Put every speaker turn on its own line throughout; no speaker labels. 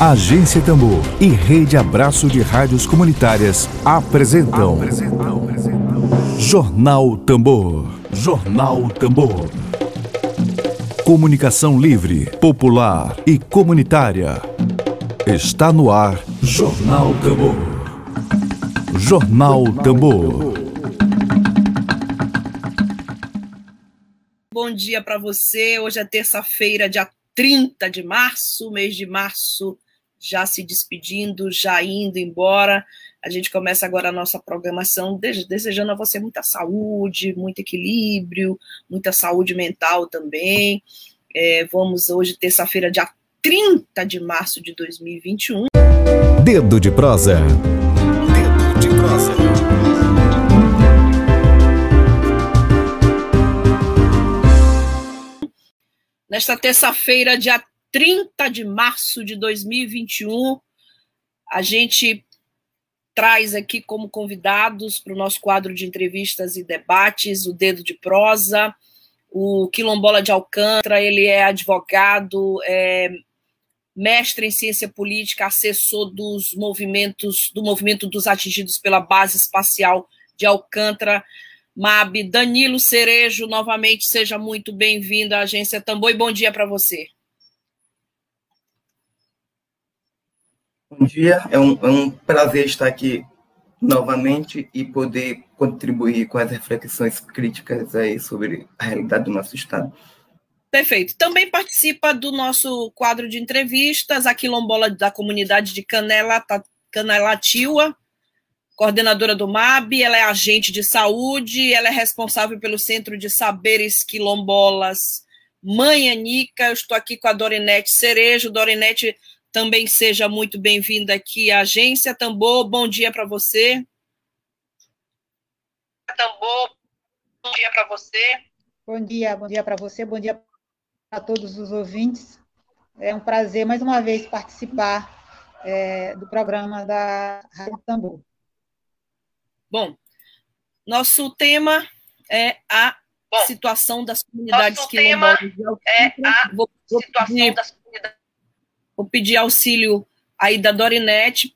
Agência Tambor e Rede Abraço de Rádios Comunitárias apresentam, apresentam, Jornal Tambor. Jornal Tambor. Comunicação livre, popular e comunitária. Está no ar Jornal Tambor. Jornal Tambor.
Bom dia para você. Hoje é terça-feira, dia 30 de março, mês de março já se despedindo, já indo embora. A gente começa agora a nossa programação desejando a você muita saúde, muito equilíbrio, muita saúde mental também. É, vamos hoje, terça-feira, dia 30 de março de 2021.
Dedo de prosa. Dedo de prosa.
Nesta terça-feira, dia 30 de março de 2021. A gente traz aqui como convidados para o nosso quadro de entrevistas e debates o Dedo de Prosa, o Quilombola de Alcântara, ele é advogado, é mestre em ciência política, assessor dos movimentos, do movimento dos atingidos pela base espacial de Alcântara, MAB. Danilo Cerejo, novamente, seja muito bem-vindo à Agência Tambor e bom dia para você.
Bom dia, é um, é um prazer estar aqui novamente e poder contribuir com as reflexões críticas aí sobre a realidade do nosso Estado.
Perfeito. Também participa do nosso quadro de entrevistas a quilombola da comunidade de Canela, Canelatiua, coordenadora do MAB, ela é agente de saúde, ela é responsável pelo Centro de Saberes Quilombolas Mãe Anica. Eu estou aqui com a Dorinete Cerejo. Dorinete também seja muito bem-vinda aqui à Agência Tambor. Bom dia para você. Tambor, bom dia para você.
Bom dia, bom dia para você, bom dia para todos os ouvintes. É um prazer mais uma vez participar é, do programa da Rádio Tambor.
Bom, nosso tema é a Bom, situação das comunidades quilombolas. É a vou, vou situação pedir, das comunidades Vou pedir auxílio aí da Dorinete,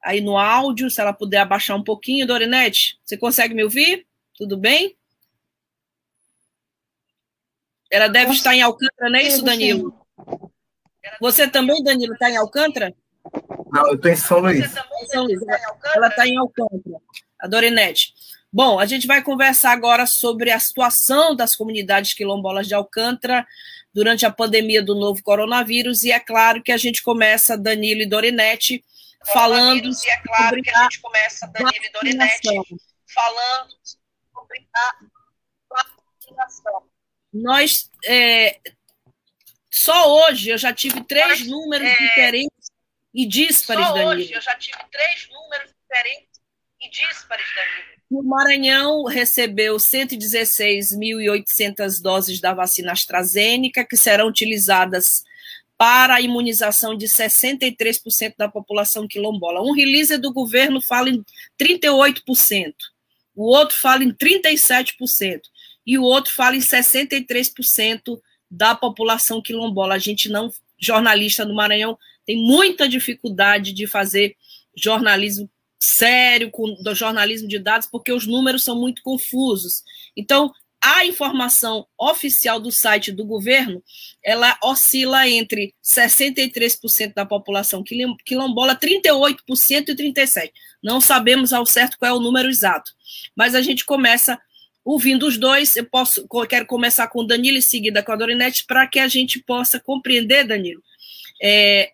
aí no áudio, se ela puder abaixar um pouquinho. Dorinete, você consegue me ouvir? Tudo bem? Ela deve Posso... estar em Alcântara, não é isso, Danilo? Você também, Danilo, está em Alcântara?
Não, eu estou em São Luís.
São Luís. Ela está em Alcântara, a Dorinete. Bom, a gente vai conversar agora sobre a situação das comunidades quilombolas de Alcântara durante a pandemia do novo coronavírus, e é claro que a gente começa, Danilo e Dorinete, falando. E é claro sobre que a gente começa, Danilo e Dorinete, falando sobre a vacinação. Nós. É, só hoje eu já tive três Nós, números é, diferentes e díspares, só Danilo. Hoje eu já tive três números diferentes e díspares, Danilo. O Maranhão recebeu 116.800 doses da vacina AstraZeneca, que serão utilizadas para a imunização de 63% da população quilombola. Um release do governo fala em 38%, o outro fala em 37%, e o outro fala em 63% da população quilombola. A gente não, jornalista do Maranhão, tem muita dificuldade de fazer jornalismo sério com, do jornalismo de dados, porque os números são muito confusos. Então, a informação oficial do site do governo, ela oscila entre 63% da população quilombola, 38% e 37%. Não sabemos ao certo qual é o número exato. Mas a gente começa ouvindo os dois. Eu posso, quero começar com o Danilo e seguida com a Dorinete, para que a gente possa compreender, Danilo, é,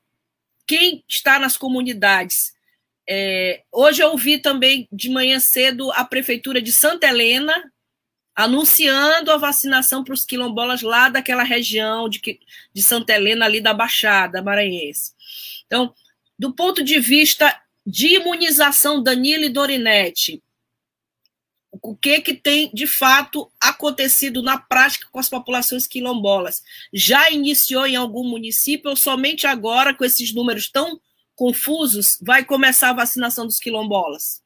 quem está nas comunidades é, hoje eu ouvi também de manhã cedo a Prefeitura de Santa Helena anunciando a vacinação para os quilombolas lá daquela região de, de Santa Helena, ali da Baixada Maranhense. Então, do ponto de vista de imunização, Danilo e Dorinete, o que, que tem de fato acontecido na prática com as populações quilombolas? Já iniciou em algum município ou somente agora, com esses números tão confusos, vai começar a vacinação dos quilombolas.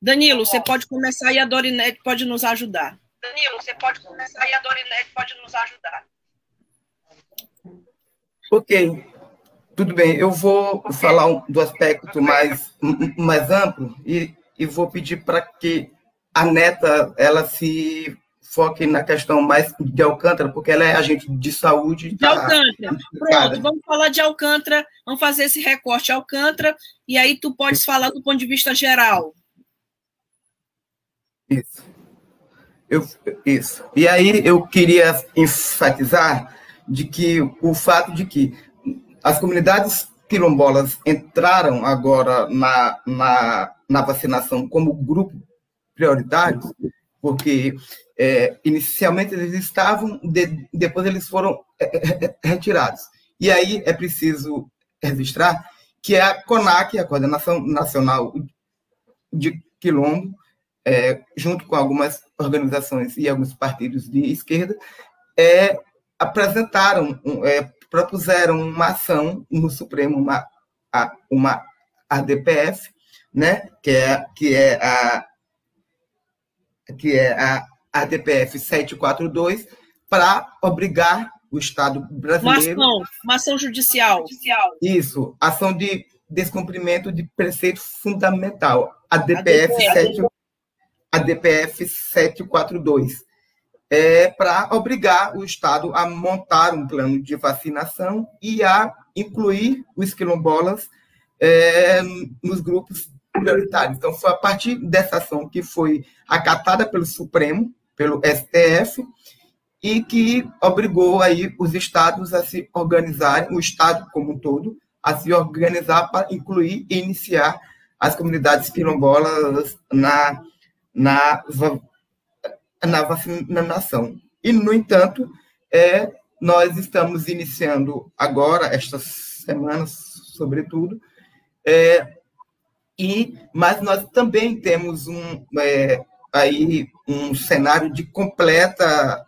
Danilo, você pode começar e a Dorinete pode nos ajudar. Danilo, você pode começar e a Dorinete pode nos ajudar.
Ok. Tudo bem, eu vou falar do aspecto mais, mais amplo e, e vou pedir para que a neta ela se foque na questão mais de Alcântara, porque ela é agente de saúde.
De tá Alcântara. Pronto, vamos falar de Alcântara, vamos fazer esse recorte Alcântara, e aí tu podes falar do ponto de vista geral.
Isso. Eu, isso. E aí eu queria enfatizar de que o fato de que as comunidades quilombolas entraram agora na, na, na vacinação como grupo prioritário, porque é, inicialmente eles estavam, de, depois eles foram é, é, é, retirados. E aí é preciso registrar que a CONAC, a Coordenação Nacional de Quilombo, é, junto com algumas organizações e alguns partidos de esquerda, é, apresentaram, é, propuseram uma ação no Supremo, uma, uma ADPF, né, que é, que é a que é a ADPF 742, para obrigar o Estado brasileiro.
Uma ação, uma ação judicial.
Isso, ação de descumprimento de preceito fundamental. ADPF, ADPF. 7, ADPF 742. É, para obrigar o Estado a montar um plano de vacinação e a incluir os quilombolas é, nos grupos prioritários. Então, foi a partir dessa ação que foi acatada pelo Supremo, pelo STF, e que obrigou aí os estados a se organizarem, o estado como um todo, a se organizar para incluir e iniciar as comunidades quilombolas na, na, na vacinação. E, no entanto, é, nós estamos iniciando agora, estas semanas, sobretudo, é, e, mas nós também temos um, é, aí um cenário de completa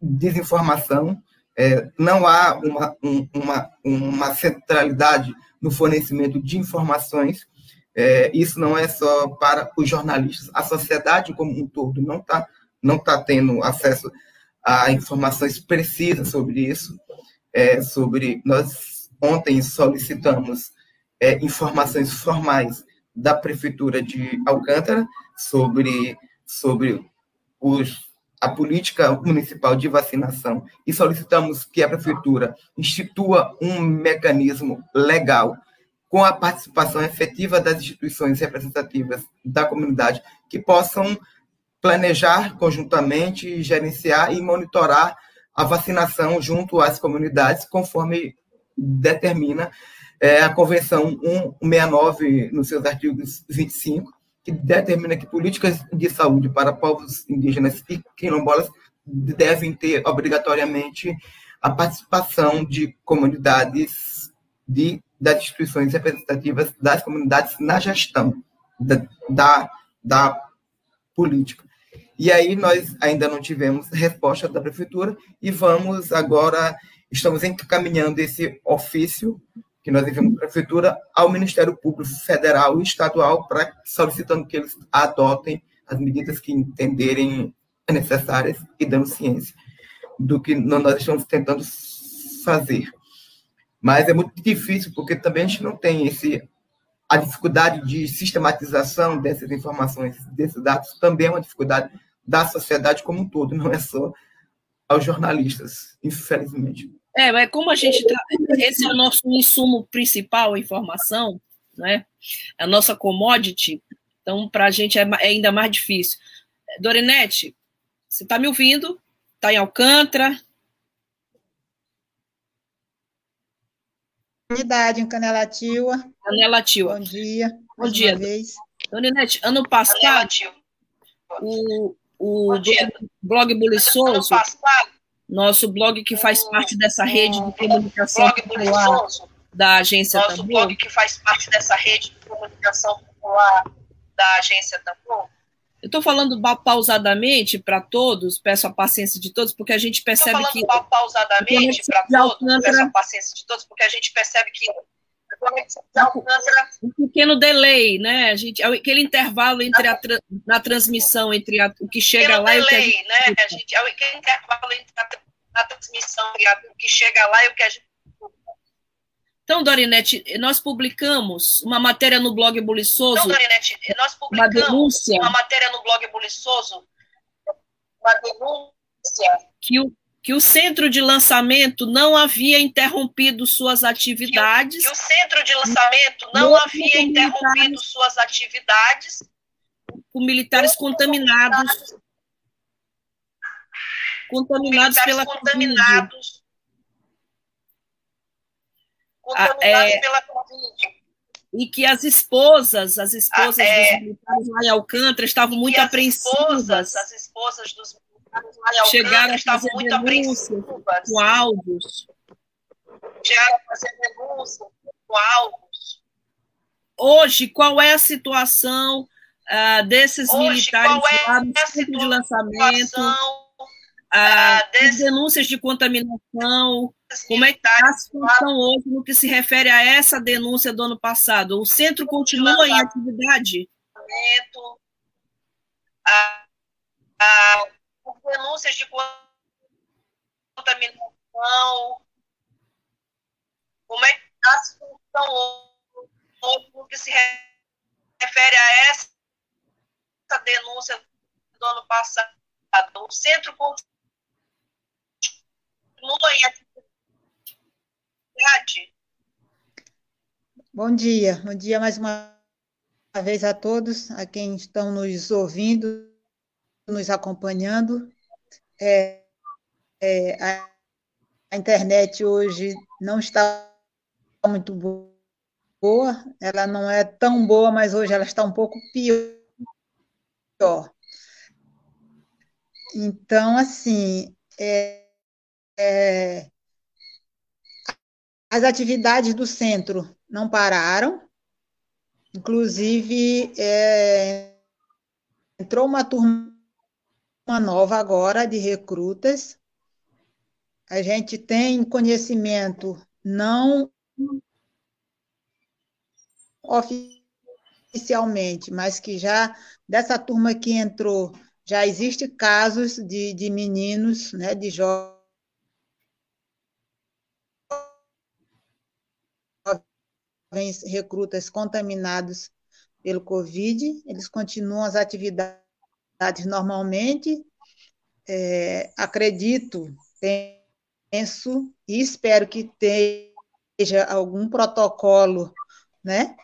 desinformação. É, não há uma, um, uma, uma centralidade no fornecimento de informações. É, isso não é só para os jornalistas. A sociedade como um todo não está não tá tendo acesso a informações precisas sobre isso. É, sobre nós ontem solicitamos é, informações formais da Prefeitura de Alcântara sobre, sobre os, a política municipal de vacinação e solicitamos que a Prefeitura institua um mecanismo legal com a participação efetiva das instituições representativas da comunidade que possam planejar conjuntamente, gerenciar e monitorar a vacinação junto às comunidades, conforme determina é a Convenção 169, nos seus artigos 25, que determina que políticas de saúde para povos indígenas e quilombolas devem ter obrigatoriamente a participação de comunidades de, das instituições representativas das comunidades na gestão da, da, da política. E aí nós ainda não tivemos resposta da prefeitura e vamos agora, estamos encaminhando esse ofício que nós enviamos para a Prefeitura ao Ministério Público Federal e Estadual, para solicitando que eles adotem as medidas que entenderem necessárias e dando ciência do que nós estamos tentando fazer. Mas é muito difícil, porque também a gente não tem esse. A dificuldade de sistematização dessas informações, desses dados, também é uma dificuldade da sociedade como um todo, não é só aos jornalistas, infelizmente.
É, mas como a gente. Tá, esse é o nosso insumo principal, a informação, né? A nossa commodity. Então, para a gente é, é, ainda mais difícil. Dorinete, você está me ouvindo? Está em Alcântara?
Unidade em Canelativa.
Canelativa.
Bom dia.
Bom dia. Dorinete, ano passado, o, o blog Buliçoso nosso blog que faz parte dessa rede de comunicação popular da agência
Nosso Tambor. blog que faz parte dessa rede de comunicação popular da agência Tambor.
Eu estou falando pausadamente para todos, peço a paciência de todos, porque a gente percebe que.
Estou falando pausadamente para todos, peço a paciência de todos, porque a gente percebe que.
Um pequeno delay, né? A gente, aquele intervalo entre a, na transmissão entre a, o que chega lá delay, e o que a gente...
né? A gente, aquele intervalo entre a, a transmissão e o que chega lá e o que a gente
Então, Dorinete, nós publicamos uma matéria no blog Buliçoso. Então,
Dorinete, nós publicamos uma, denúncia, uma matéria no blog Buliçoso, uma denúncia
que o, que o centro de lançamento não havia interrompido suas atividades.
Que o, que o centro de lançamento não havia interrompido suas atividades.
Com militares contaminados. Contaminados militares pela
contaminados contaminados é, pela Covid.
E que as esposas, as esposas é, dos militares lá em Alcântara estavam muito apreensivas.
Esposas, as esposas dos
chegaram a fazer muito apreensivas com áudios.
Chegaram a fazer denúncias com áudios.
Hoje, qual é a situação uh, desses Hoje, militares é lá no centro de lançamento? Ah, as denúncias de contaminação, como é que está a situação hoje no que se refere a essa denúncia do ano passado? O centro continua em atividade?
A, a, denúncias de contaminação, como é que está a situação? Hoje no que se refere a essa denúncia do ano passado? O centro continua
Bom dia, bom dia mais uma vez a todos, a quem estão nos ouvindo, nos acompanhando. É, é, a, a internet hoje não está muito boa, ela não é tão boa, mas hoje ela está um pouco pior. Então, assim, é, é, as atividades do centro não pararam, inclusive é, entrou uma turma nova agora de recrutas. A gente tem conhecimento não oficialmente, mas que já dessa turma que entrou já existe casos de, de meninos, né, de jovens recrutas contaminados pelo Covid, eles continuam as atividades normalmente. É, acredito, penso e espero que esteja algum protocolo né,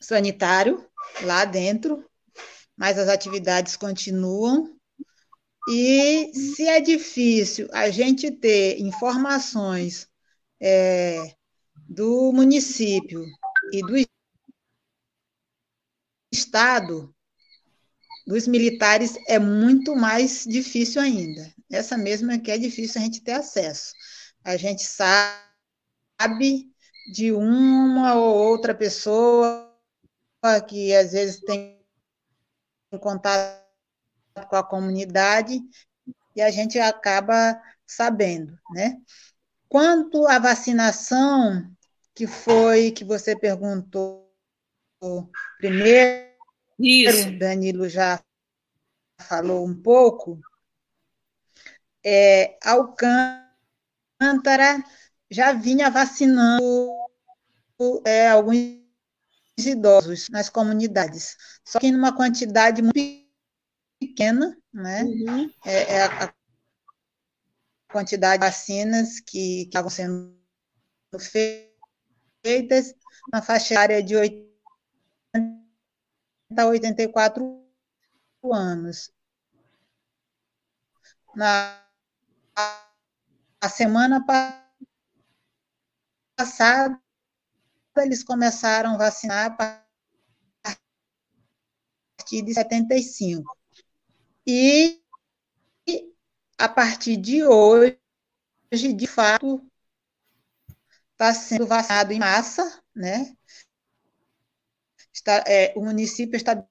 sanitário lá dentro, mas as atividades continuam. E se é difícil a gente ter informações é, do município e do Estado, dos militares, é muito mais difícil ainda. Essa mesma que é difícil a gente ter acesso. A gente sabe de uma ou outra pessoa que às vezes tem contato com a comunidade e a gente acaba sabendo, né? Quanto à vacinação, que foi que você perguntou primeiro, Isso. Danilo já falou um pouco, é, Alcântara já vinha vacinando é, alguns idosos nas comunidades, só que numa quantidade muito pequena, né? Uhum. É, é a, quantidade de vacinas que, que estavam sendo feitas na faixa área de 80 a 84 anos. Na a semana passada, eles começaram a vacinar a partir de 75. E a partir de hoje, de fato, está sendo vacinado em massa, né? Está, é, o município estabeleceu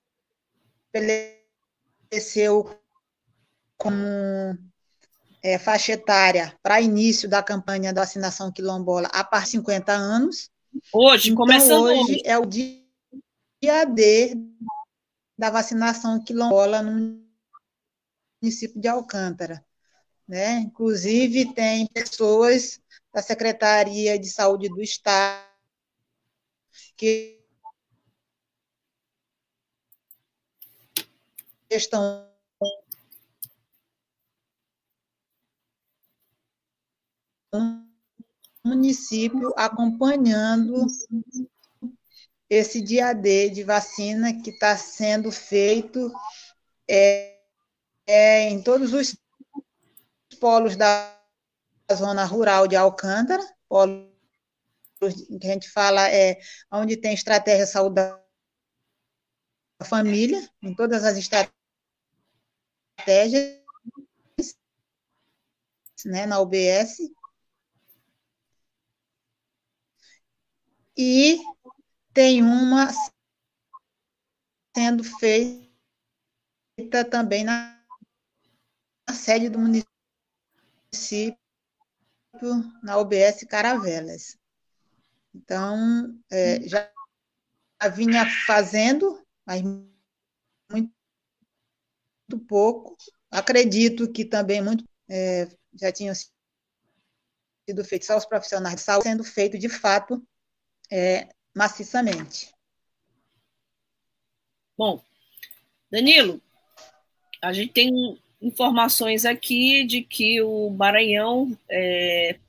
como é, faixa etária para início da campanha da vacinação quilombola a partir de 50 anos.
Hoje,
então,
começando
hoje. hoje. é o dia D da vacinação quilombola no município de Alcântara. Né? Inclusive, tem pessoas da Secretaria de Saúde do Estado que estão município acompanhando esse dia D de vacina que está sendo feito é, é, em todos os polos da zona rural de Alcântara, polos que a gente fala é onde tem estratégia de saúde da família, em todas as estratégias, né, na UBS, e tem uma sendo feita também na, sede do município, na UBS Caravelas. Então, é, já vinha fazendo, mas muito pouco. Acredito que também muito é, já tinham sido feitos só os profissionais de saúde, sendo feito de fato é, maciçamente.
Bom, Danilo, a gente tem informações aqui de que o Maranhão é,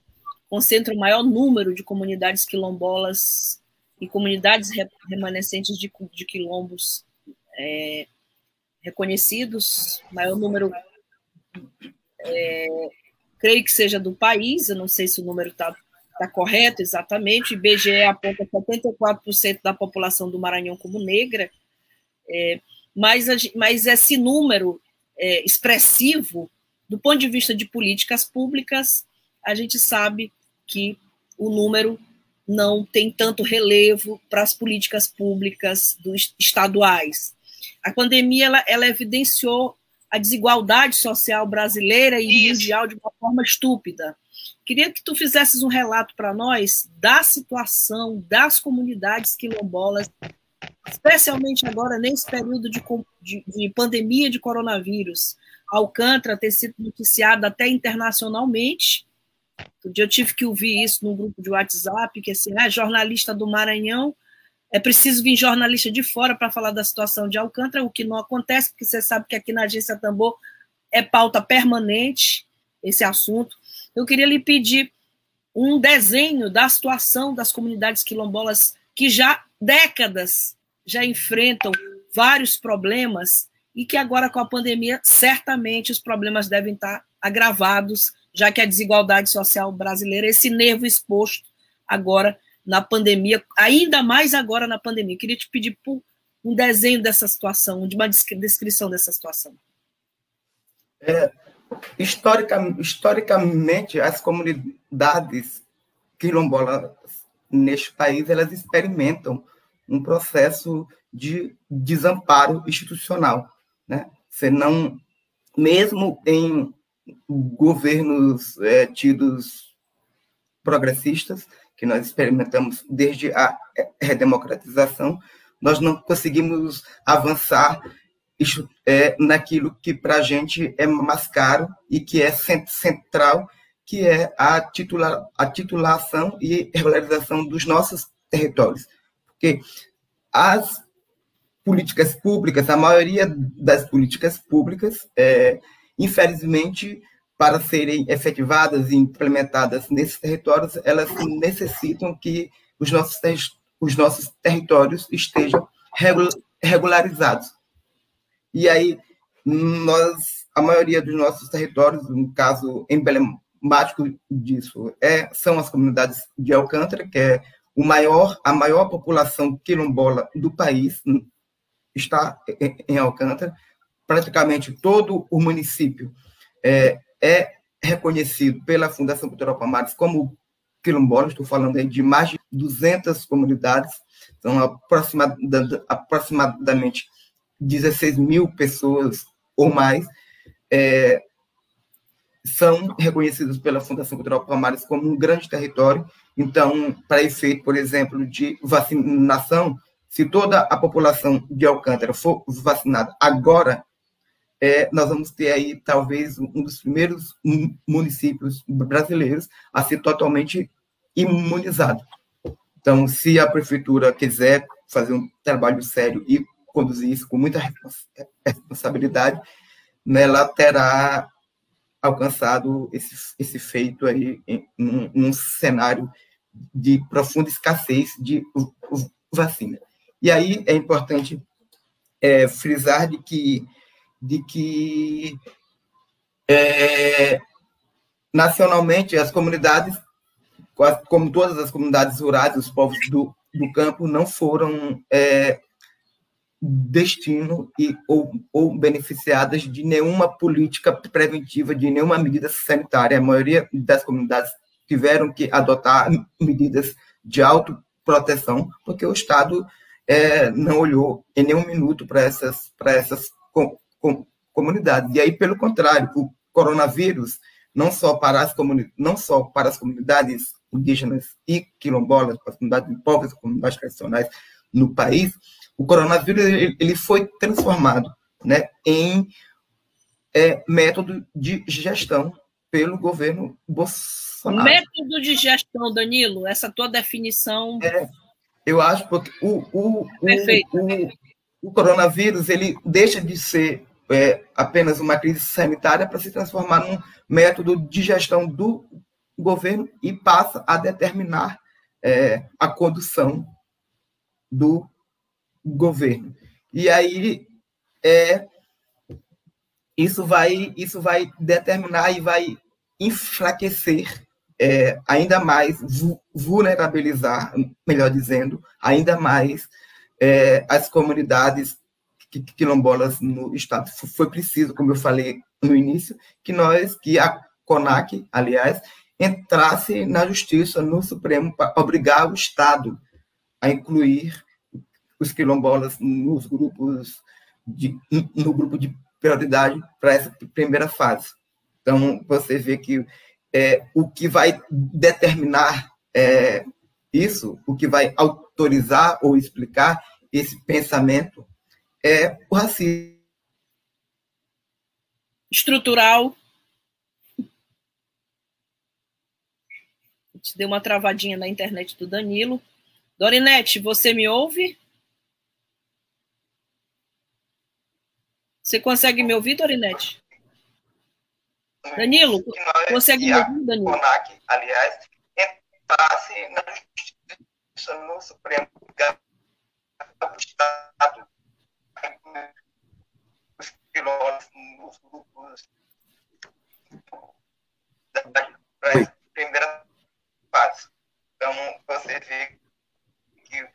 concentra o maior número de comunidades quilombolas e comunidades remanescentes de, de quilombos é, reconhecidos, maior número, é, creio que seja do país, eu não sei se o número está está correto exatamente, IBGE aponta 74% da população do Maranhão como negra, é, mas, mas esse número é, expressivo, do ponto de vista de políticas públicas, a gente sabe que o número não tem tanto relevo para as políticas públicas dos estaduais. A pandemia ela, ela evidenciou a desigualdade social brasileira e Isso. mundial de uma forma estúpida. Queria que tu fizesses um relato para nós da situação das comunidades quilombolas, especialmente agora nesse período de, de, de pandemia de coronavírus. Alcântara ter sido noticiada até internacionalmente. Um dia eu tive que ouvir isso num grupo de WhatsApp, que assim, é jornalista do Maranhão, é preciso vir jornalista de fora para falar da situação de Alcântara, o que não acontece, porque você sabe que aqui na Agência Tambor é pauta permanente esse assunto. Eu queria lhe pedir um desenho da situação das comunidades quilombolas que já décadas já enfrentam vários problemas e que agora com a pandemia certamente os problemas devem estar agravados, já que a desigualdade social brasileira, esse nervo exposto agora na pandemia, ainda mais agora na pandemia. Eu queria te pedir um desenho dessa situação, de uma descrição dessa situação.
É, Historica, historicamente, as comunidades quilombolas neste país, elas experimentam um processo de desamparo institucional, né? Você não, mesmo em governos é, tidos progressistas, que nós experimentamos desde a redemocratização, nós não conseguimos avançar é, naquilo que para a gente é mais caro e que é central, que é a, titular, a titulação e regularização dos nossos territórios. Porque as políticas públicas, a maioria das políticas públicas, é, infelizmente, para serem efetivadas e implementadas nesses territórios, elas necessitam que os nossos, os nossos territórios estejam regularizados. E aí, nós, a maioria dos nossos territórios, um caso emblemático disso, é, são as comunidades de Alcântara, que é o maior, a maior população quilombola do país, está em Alcântara. Praticamente todo o município é, é reconhecido pela Fundação Cultural Palmares como quilombola, estou falando aí de mais de 200 comunidades, são aproximadamente 16 mil pessoas ou mais é, são reconhecidos pela Fundação Cultural Palmares como um grande território. Então, para efeito, por exemplo, de vacinação, se toda a população de Alcântara for vacinada agora, é, nós vamos ter aí talvez um dos primeiros municípios brasileiros a ser totalmente imunizado. Então, se a prefeitura quiser fazer um trabalho sério e conduzir isso com muita responsabilidade, né, ela terá alcançado esse, esse feito aí em, um cenário de profunda escassez de vacina. E aí é importante é, frisar de que, de que é, nacionalmente as comunidades, como todas as comunidades rurais, os povos do, do campo, não foram é, destino e, ou, ou beneficiadas de nenhuma política preventiva, de nenhuma medida sanitária. A maioria das comunidades tiveram que adotar medidas de autoproteção, porque o Estado é, não olhou em nenhum minuto para essas, essas com, comunidades. E aí, pelo contrário, o coronavírus, não só para as, comuni não só para as comunidades indígenas e quilombolas, para as comunidades pobres, comunidades tradicionais no país, o coronavírus ele foi transformado né, em é, método de gestão pelo governo Bolsonaro.
Método de gestão, Danilo, essa tua definição.
É, eu acho porque o, o. O, o, o coronavírus ele deixa de ser é, apenas uma crise sanitária para se transformar num método de gestão do governo e passa a determinar é, a condução do governo. E aí é, isso vai isso vai determinar e vai enfraquecer é, ainda mais vulnerabilizar, melhor dizendo, ainda mais é, as comunidades quilombolas no estado. Foi preciso, como eu falei no início, que nós, que a CONAC, aliás, entrasse na justiça, no Supremo, para obrigar o Estado a incluir os quilombolas nos grupos de, no grupo de prioridade para essa primeira fase. Então, você vê que é, o que vai determinar é, isso, o que vai autorizar ou explicar esse pensamento é o racismo.
Estrutural. Te deu uma travadinha na internet do Danilo. Dorinete, você me ouve? Você consegue me ouvir, Dorinete? Danilo, consegue me ouvir, Danilo? CONAC,
aliás, entrasse na justiça no Supremo do Estado pilotos nos grupos da primeira fase. Então, você vê que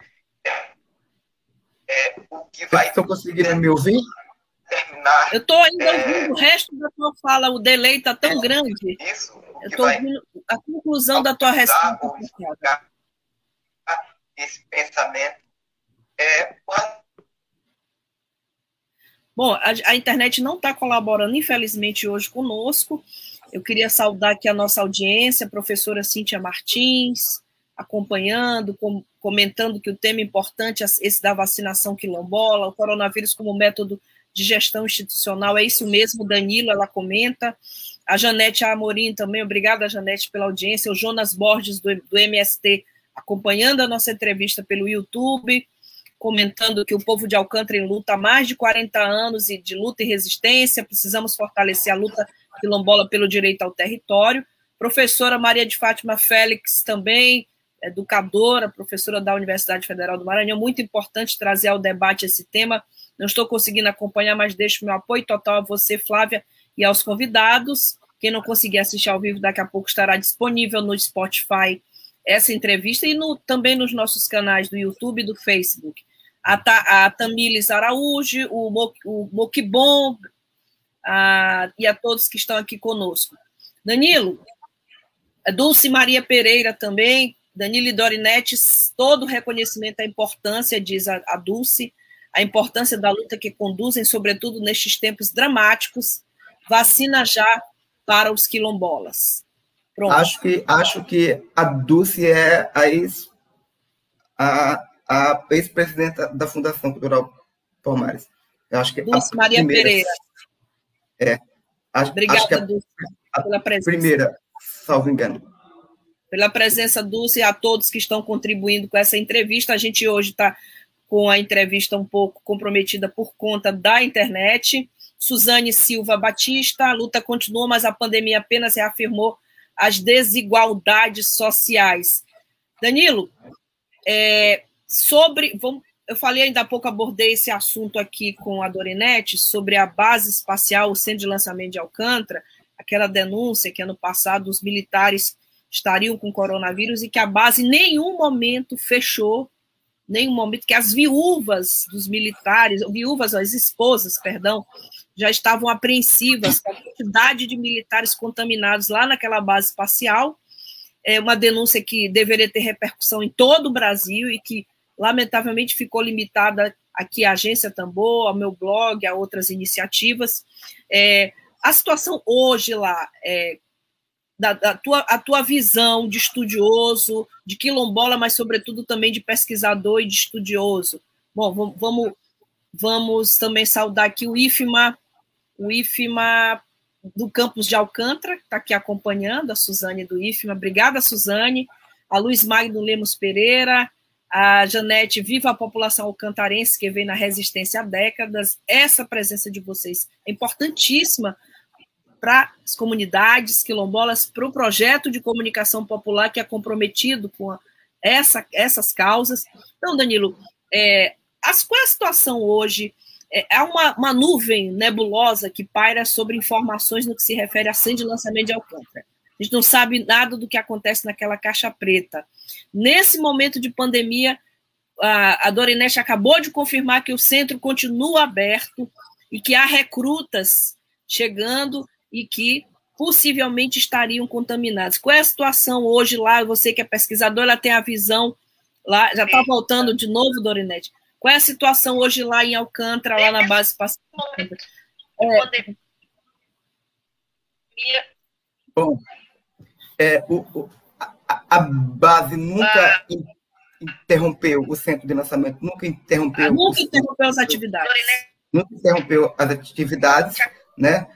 é, o que vai. Estão conseguindo me ouvir?
terminar. Eu estou ainda é, ouvindo o resto da tua fala, o delay está tão é, grande. Isso. Eu estou ouvindo a conclusão da tua resposta.
Esse pensamento é.
Bom, a, a internet não está colaborando, infelizmente, hoje conosco. Eu queria saudar aqui a nossa audiência, a professora Cíntia Martins, acompanhando, com, comentando que o tema importante é esse da vacinação quilombola, o coronavírus como método de gestão institucional, é isso mesmo, Danilo, ela comenta. A Janete Amorim também, obrigada, Janete, pela audiência. O Jonas Borges, do, do MST, acompanhando a nossa entrevista pelo YouTube, comentando que o povo de Alcântara em luta há mais de 40 anos e de luta e resistência, precisamos fortalecer a luta quilombola pelo direito ao território. Professora Maria de Fátima Félix também, educadora, professora da Universidade Federal do Maranhão, muito importante trazer ao debate esse tema não estou conseguindo acompanhar, mas deixo meu apoio total a você, Flávia, e aos convidados. Quem não conseguir assistir ao vivo, daqui a pouco estará disponível no Spotify essa entrevista e no, também nos nossos canais do YouTube e do Facebook. A, Ta, a Tamiles Araújo, o, Mo, o Mokibon a, e a todos que estão aqui conosco. Danilo, Dulce Maria Pereira também, Danilo e Dorinete, todo reconhecimento à importância, diz a, a Dulce, a importância da luta que conduzem, sobretudo nestes tempos dramáticos, vacina já para os quilombolas.
Pronto. Acho que, acho que a Dulce é a a, a ex-presidenta da Fundação Cultural Palmares. Eu acho que
Dulce Maria primeira, Pereira.
É. Acho,
Obrigada,
acho que a,
Dulce, pela presença.
Primeira, salvo engano.
pela presença Dulce e a todos que estão contribuindo com essa entrevista. A gente hoje está com a entrevista um pouco comprometida por conta da internet. Suzane Silva Batista, a luta continua, mas a pandemia apenas reafirmou as desigualdades sociais. Danilo, é, sobre. Vamos, eu falei ainda há pouco, abordei esse assunto aqui com a Dorinete, sobre a base espacial, o centro de lançamento de Alcântara, aquela denúncia que ano passado os militares estariam com coronavírus e que a base em nenhum momento fechou, nenhum momento que as viúvas dos militares, viúvas, as esposas, perdão, já estavam apreensivas com a quantidade de militares contaminados lá naquela base espacial. É uma denúncia que deveria ter repercussão em todo o Brasil e que lamentavelmente ficou limitada aqui à Agência Tambor, ao meu blog, a outras iniciativas. É, a situação hoje lá, é, da, da, tua, a tua visão de estudioso, de quilombola, mas sobretudo também de pesquisador e de estudioso. Bom, vamos, vamos também saudar aqui o IFMA, o IFMA do campus de Alcântara, que está aqui acompanhando, a Suzane do IFMA. Obrigada, Suzane. A Luiz Magno Lemos Pereira, a Janete, viva a população alcantarense que vem na resistência há décadas. Essa presença de vocês é importantíssima para as comunidades quilombolas, para o projeto de comunicação popular que é comprometido com a, essa, essas causas. Então, Danilo, é, as, qual é a situação hoje? É, uma, uma nuvem nebulosa que paira sobre informações no que se refere a de lançamento de Alcântara. A gente não sabe nada do que acontece naquela caixa preta. Nesse momento de pandemia, a, a Dorinete acabou de confirmar que o centro continua aberto e que há recrutas chegando e que possivelmente estariam contaminados. Qual é a situação hoje lá? Você que é pesquisador, ela tem a visão lá, já está voltando de novo, Dorinete. Qual é a situação hoje lá em Alcântara, lá na base espacial? É.
Bom, é, o, o, a, a, base nunca ah. interrompeu o centro de lançamento, nunca interrompeu. Ah,
nunca interrompeu as atividades.
Nunca interrompeu as atividades, né?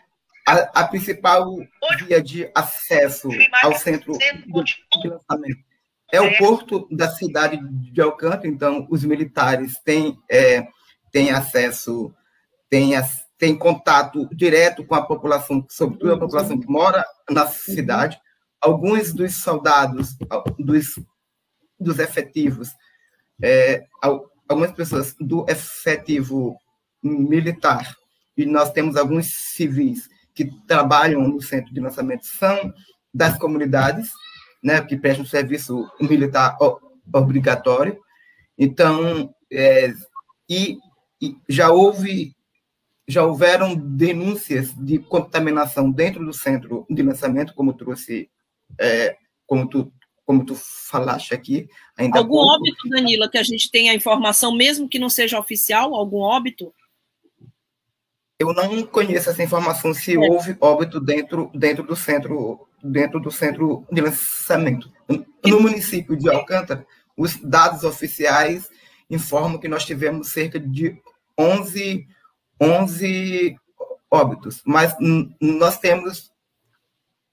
A, a principal via de acesso ao centro de, lançamento é o porto da cidade de Alcântara, então os militares têm, é, têm acesso, têm, têm contato direto com a população, sobretudo a população que mora na cidade alguns dos soldados, dos, dos efetivos, é, algumas pessoas do efetivo militar, e nós temos alguns civis que trabalham no centro de lançamento, são das comunidades, né, que prestam serviço militar obrigatório. Então, é, e, e já houve já houveram denúncias de contaminação dentro do centro de lançamento, como trouxe é, como, tu, como tu falaste aqui. Ainda
algum óbito, Danila, que a gente tenha informação, mesmo que não seja oficial, algum óbito?
Eu não conheço essa informação se é. houve óbito dentro, dentro do centro dentro do centro de lançamento. No município de Alcântara, os dados oficiais informam que nós tivemos cerca de 11, 11 óbitos, mas nós temos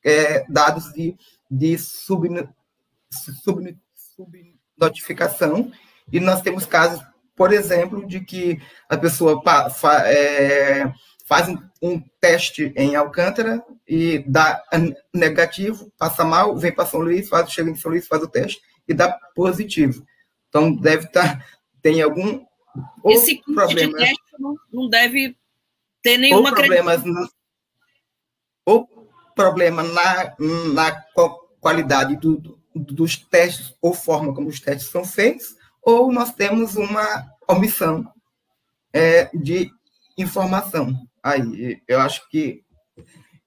é, dados de, de sub, sub, subnotificação, e nós temos casos, por exemplo, de que a pessoa fa, fa, é, faz um, teste em Alcântara e dá negativo, passa mal, vem para São Luís, faz, chega em São Luís, faz o teste e dá positivo. Então, deve estar, tá, tem algum
Esse problema. De teste não, deve ter nenhuma
ou problemas, ou problema na, na qualidade do, do, dos testes ou forma como os testes são feitos, ou nós temos uma omissão é, de informação. Aí, eu acho que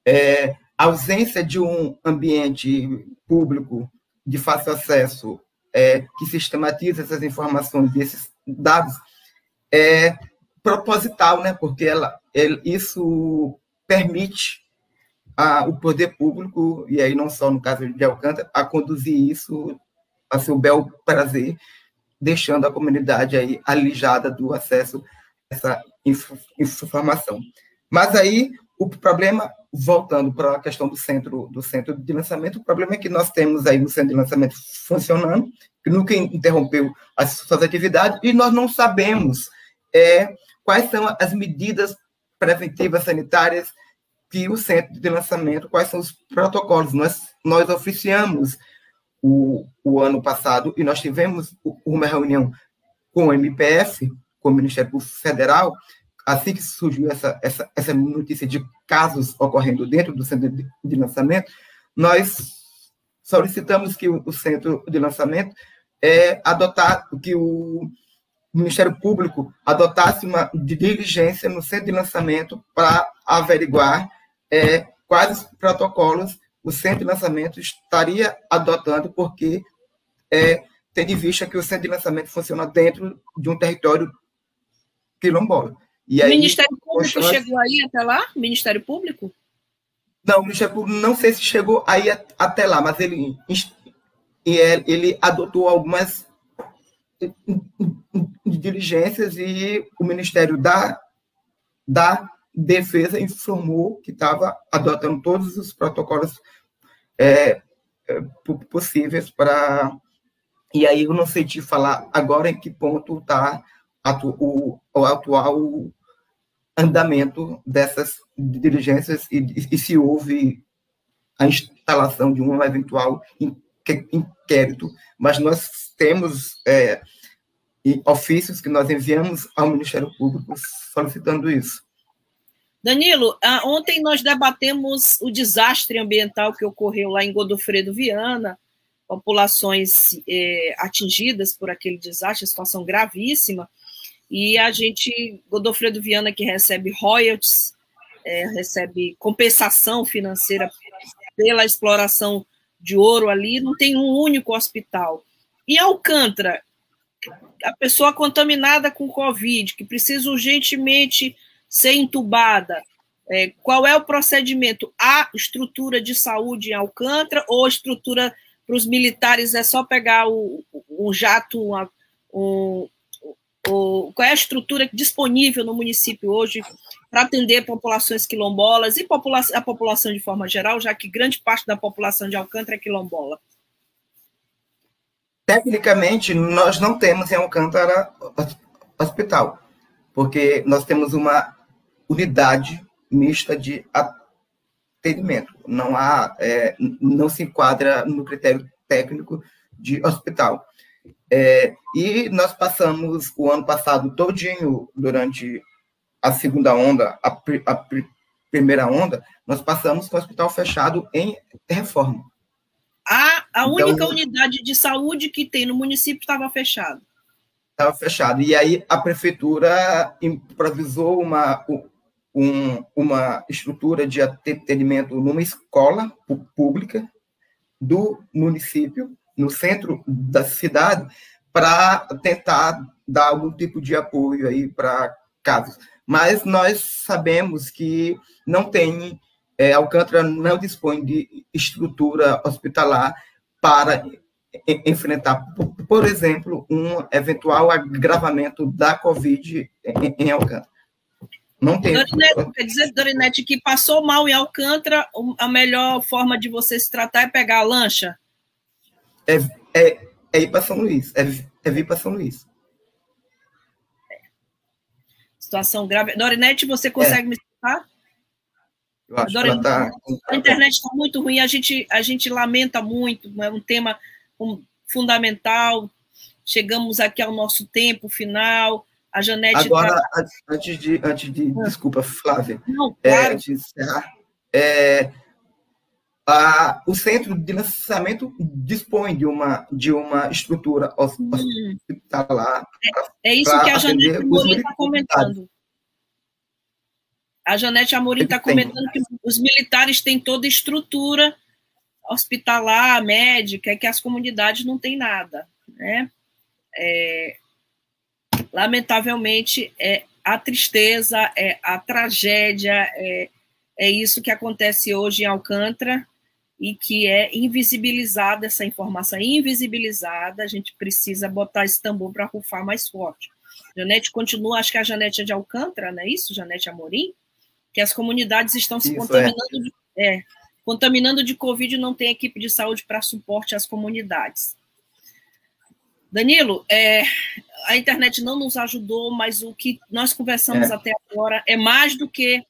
é, a ausência de um ambiente público de fácil acesso é, que sistematiza essas informações e esses dados é proposital, né? Porque ela, ele, isso permite a, o poder público, e aí não só no caso de Alcântara, a conduzir isso a seu bel prazer, deixando a comunidade aí alijada do acesso a essa informação. Mas aí o problema, voltando para a questão do centro, do centro de lançamento, o problema é que nós temos aí o centro de lançamento funcionando, que nunca interrompeu as suas atividades, e nós não sabemos é, quais são as medidas preventivas sanitárias que o centro de lançamento, quais são os protocolos. Nós, nós oficiamos o, o ano passado e nós tivemos uma reunião com o MPF, com o Ministério Federal, assim que surgiu essa, essa, essa notícia de casos ocorrendo dentro do centro de, de lançamento, nós solicitamos que o, o, centro de lançamento é, adotar, que o Ministério Público adotasse uma diligência no centro de lançamento para averiguar é, quais protocolos o centro de lançamento estaria adotando, porque é, tem de vista que o centro de lançamento funciona dentro de um território quilombola.
E aí, o Ministério Público chegou aí até lá? O Ministério Público?
Não, o Ministério Público não sei se chegou aí até lá, mas ele, ele adotou algumas diligências e o Ministério da, da Defesa informou que estava adotando todos os protocolos é, é possíveis para. E aí eu não sei te falar agora em que ponto está o, o atual andamento dessas diligências e, e, se houve a instalação de um eventual inquérito, mas nós temos é, ofícios que nós enviamos ao Ministério Público solicitando isso.
Danilo, ah, ontem nós debatemos o desastre ambiental que ocorreu lá em Godofredo Viana, populações eh, atingidas por aquele desastre, situação gravíssima, e a gente, Godofredo Viana, que recebe royalties, é, recebe compensação financeira pela exploração de ouro ali, não tem um único hospital. Em Alcântara, a pessoa contaminada com Covid, que precisa urgentemente ser entubada, é, qual é o procedimento? Há estrutura de saúde em Alcântara ou estrutura para os militares é só pegar o, um jato, uma, um, o, qual é a estrutura disponível no município hoje para atender populações quilombolas e popula a população de forma geral, já que grande parte da população de Alcântara é quilombola?
Tecnicamente, nós não temos em Alcântara hospital, porque nós temos uma unidade mista de atendimento. Não há, é, não se enquadra no critério técnico de hospital. É, e nós passamos o ano passado todinho, durante a segunda onda, a, a primeira onda, nós passamos com o hospital fechado em reforma.
A, a então, única unidade de saúde que tem no município estava fechada.
Estava fechado. E aí a prefeitura improvisou uma, um, uma estrutura de atendimento numa escola pública do município, no centro da cidade, para tentar dar algum tipo de apoio aí para casos. Mas nós sabemos que não tem, é, Alcântara não dispõe de estrutura hospitalar para enfrentar, por exemplo, um eventual agravamento da Covid em, Alcântara.
Não tem. Dorinete, quer dizer, Dorinete, que passou mal em Alcântara, a melhor forma de você se tratar é pegar a lancha?
É, é, é ir para São Luís. É, é vir para São Luís.
Situação grave. Dorinete, você consegue é. me escutar?
Eu acho Dorinete, tá...
A internet está muito ruim, a gente, a gente lamenta muito, é um tema fundamental. Chegamos aqui ao nosso tempo final. A Janete.
Agora, tá... antes de. Antes de ah. Desculpa, Flávia. Não, é, claro. É, antes de encerrar, é, a, o centro de lançamento dispõe de uma, de uma estrutura hospitalar.
Hum. É, é isso que a Janete Amorim está comentando. A Janete Amorim está comentando que os militares têm toda a estrutura hospitalar, médica, que as comunidades não têm nada. Né? É, lamentavelmente, é a tristeza, é a tragédia, é, é isso que acontece hoje em Alcântara e que é invisibilizada essa informação, é invisibilizada, a gente precisa botar esse tambor para rufar mais forte. Janete continua, acho que a Janete é de Alcântara, não é isso, Janete Amorim? que as comunidades estão se Isso, contaminando, é. De, é, contaminando de Covid e não tem equipe de saúde para suporte às comunidades. Danilo, é, a internet não nos ajudou, mas o que nós conversamos é. até agora é mais do que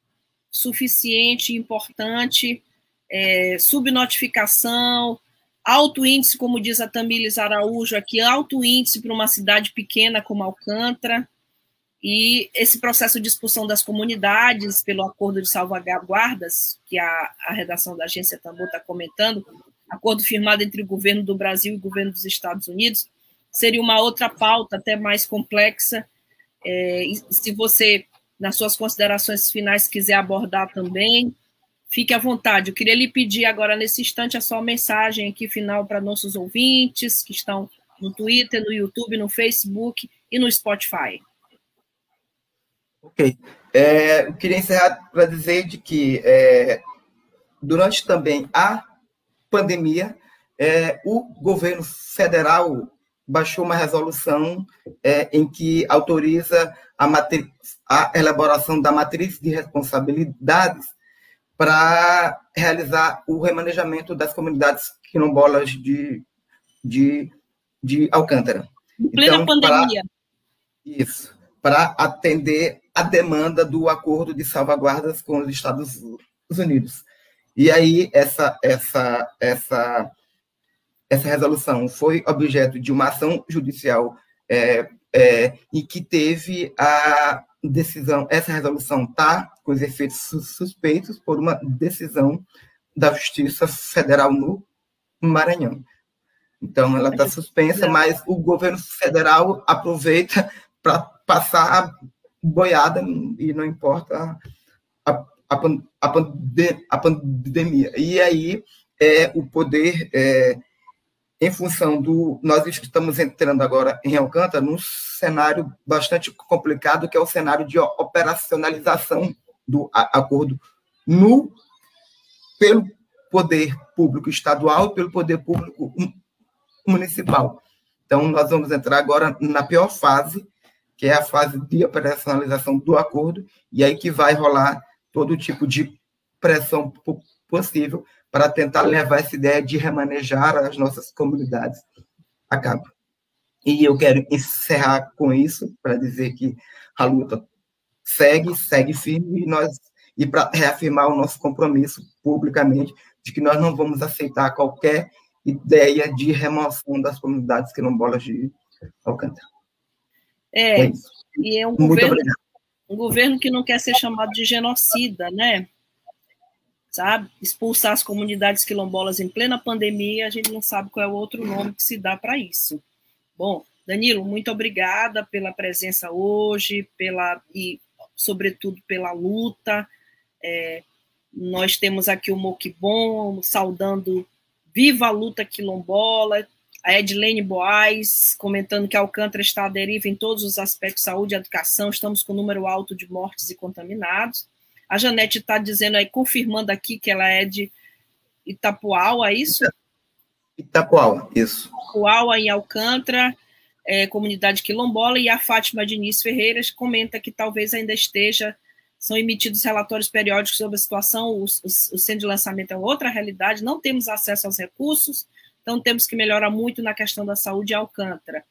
suficiente, importante, é, subnotificação, alto índice, como diz a Tamiles Araújo aqui, alto índice para uma cidade pequena como Alcântara, e esse processo de expulsão das comunidades pelo acordo de salvaguardas, que a, a redação da agência Tambor está comentando, acordo firmado entre o governo do Brasil e o governo dos Estados Unidos, seria uma outra pauta até mais complexa. É, se você, nas suas considerações finais, quiser abordar também, fique à vontade. Eu queria lhe pedir agora, nesse instante, a sua mensagem aqui final para nossos ouvintes que estão no Twitter, no YouTube, no Facebook e no Spotify.
Ok. É, eu queria encerrar para dizer de que é, durante também a pandemia, é, o governo federal baixou uma resolução é, em que autoriza a, a, elaboração da matriz de responsabilidades para realizar o remanejamento das comunidades quilombolas de, de, de Alcântara.
Em plena então, pandemia.
isso, para atender a demanda do acordo de salvaguardas com os Estados Unidos. E aí, essa, essa, essa essa resolução foi objeto de uma ação judicial é, é, e que teve a decisão, essa resolução está com os efeitos suspeitos por uma decisão da Justiça Federal no Maranhão. Então, ela está suspensa, mas o governo federal aproveita para passar a boiada e não importa a, a, a, pandemia. E aí, é, o poder é, em função do. Nós estamos entrando agora em Alcântara num cenário bastante complicado, que é o cenário de operacionalização do acordo no, pelo poder público estadual e pelo poder público municipal. Então, nós vamos entrar agora na pior fase, que é a fase de operacionalização do acordo, e aí que vai rolar todo tipo de pressão possível para tentar levar essa ideia de remanejar as nossas comunidades a cabo. E eu quero encerrar com isso, para dizer que a luta segue, segue firme, e nós e para reafirmar o nosso compromisso publicamente de que nós não vamos aceitar qualquer ideia de remoção das comunidades quilombolas de Alcântara.
É, é e é um governo, um governo que não quer ser chamado de genocida, né? Sabe? Expulsar as comunidades quilombolas em plena pandemia, a gente não sabe qual é o outro nome que se dá para isso. Bom, Danilo, muito obrigada pela presença hoje, pela e sobretudo pela luta. É, nós temos aqui o Moquibon saudando viva a luta quilombola, a Edilene Boaz comentando que Alcântara está à deriva em todos os aspectos, saúde e educação, estamos com número alto de mortes e contaminados. A Janete está dizendo aí, confirmando aqui que ela é de Itapuau, é isso?
Itapuau, isso.
Itapuau, em Alcântara, é, comunidade quilombola, e a Fátima Diniz Ferreira comenta que talvez ainda esteja, são emitidos relatórios periódicos sobre a situação, o, o, o centro de lançamento é outra realidade, não temos acesso aos recursos, então temos que melhorar muito na questão da saúde em Alcântara.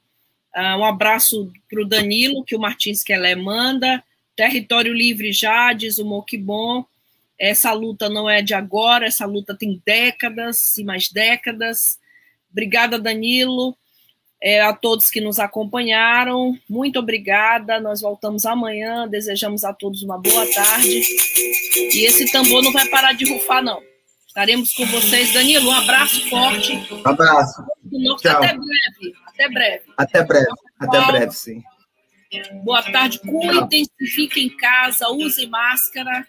Uh, um abraço para o Danilo, que o Martins Kelé manda, Território livre já, diz o Moquibon. Essa luta não é de agora, essa luta tem décadas e mais décadas. Obrigada, Danilo. É, a todos que nos acompanharam, muito obrigada. Nós voltamos amanhã. Desejamos a todos uma boa tarde. E esse tambor não vai parar de rufar, não. Estaremos com vocês. Danilo, um abraço forte.
Um abraço.
Até breve. Até breve.
Até breve. Até breve, sim.
Boa tarde, cuidem-se, fiquem em casa, usem máscara.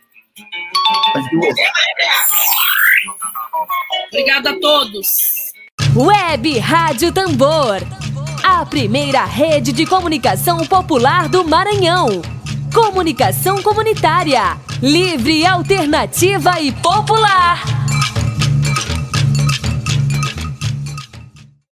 Obrigada a todos.
Web Rádio Tambor, a primeira rede de comunicação popular do Maranhão. Comunicação comunitária, livre, alternativa e popular.